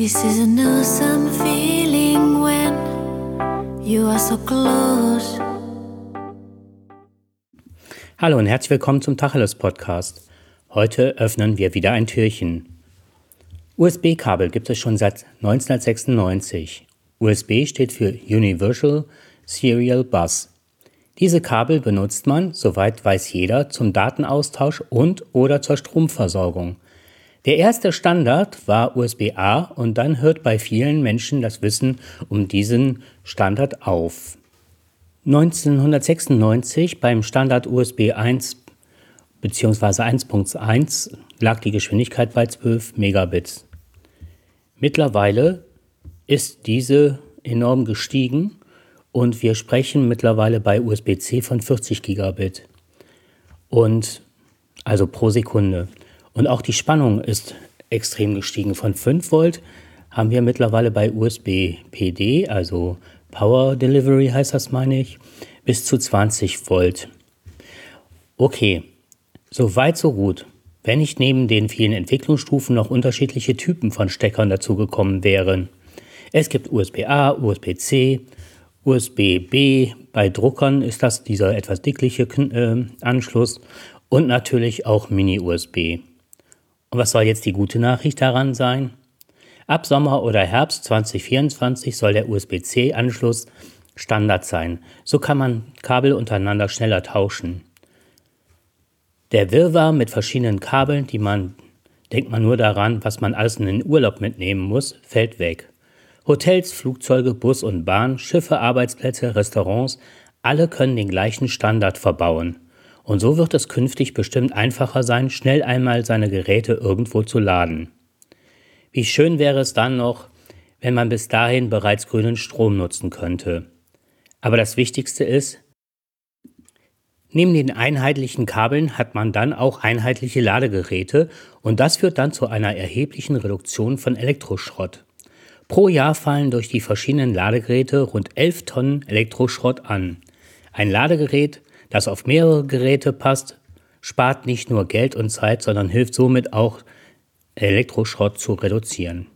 This is an awesome feeling when you are so close. Hallo und herzlich willkommen zum Tacheles Podcast. Heute öffnen wir wieder ein Türchen. USB-Kabel gibt es schon seit 1996. USB steht für Universal Serial Bus. Diese Kabel benutzt man, soweit weiß jeder, zum Datenaustausch und oder zur Stromversorgung. Der erste Standard war USB-A und dann hört bei vielen Menschen das Wissen um diesen Standard auf. 1996 beim Standard USB 1 bzw. 1.1 lag die Geschwindigkeit bei 12 Megabits. Mittlerweile ist diese enorm gestiegen und wir sprechen mittlerweile bei USB-C von 40 Gigabit und also pro Sekunde. Und auch die Spannung ist extrem gestiegen. Von 5 Volt haben wir mittlerweile bei USB PD, also Power Delivery heißt das, meine ich, bis zu 20 Volt. Okay, so weit, so gut. Wenn nicht neben den vielen Entwicklungsstufen noch unterschiedliche Typen von Steckern dazugekommen wären. Es gibt USB-A, USB-C, USB-B. Bei Druckern ist das dieser etwas dickliche äh, Anschluss und natürlich auch Mini-USB. Und was soll jetzt die gute Nachricht daran sein? Ab Sommer oder Herbst 2024 soll der USB-C-Anschluss Standard sein. So kann man Kabel untereinander schneller tauschen. Der Wirrwarr mit verschiedenen Kabeln, die man, denkt man nur daran, was man alles in den Urlaub mitnehmen muss, fällt weg. Hotels, Flugzeuge, Bus und Bahn, Schiffe, Arbeitsplätze, Restaurants, alle können den gleichen Standard verbauen. Und so wird es künftig bestimmt einfacher sein, schnell einmal seine Geräte irgendwo zu laden. Wie schön wäre es dann noch, wenn man bis dahin bereits grünen Strom nutzen könnte. Aber das Wichtigste ist, neben den einheitlichen Kabeln hat man dann auch einheitliche Ladegeräte und das führt dann zu einer erheblichen Reduktion von Elektroschrott. Pro Jahr fallen durch die verschiedenen Ladegeräte rund 11 Tonnen Elektroschrott an. Ein Ladegerät das auf mehrere Geräte passt, spart nicht nur Geld und Zeit, sondern hilft somit auch, Elektroschrott zu reduzieren.